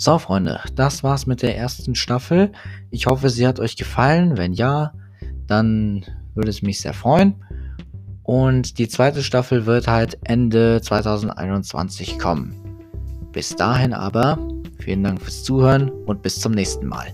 So, Freunde, das war's mit der ersten Staffel. Ich hoffe, sie hat euch gefallen. Wenn ja, dann würde es mich sehr freuen. Und die zweite Staffel wird halt Ende 2021 kommen. Bis dahin aber, vielen Dank fürs Zuhören und bis zum nächsten Mal.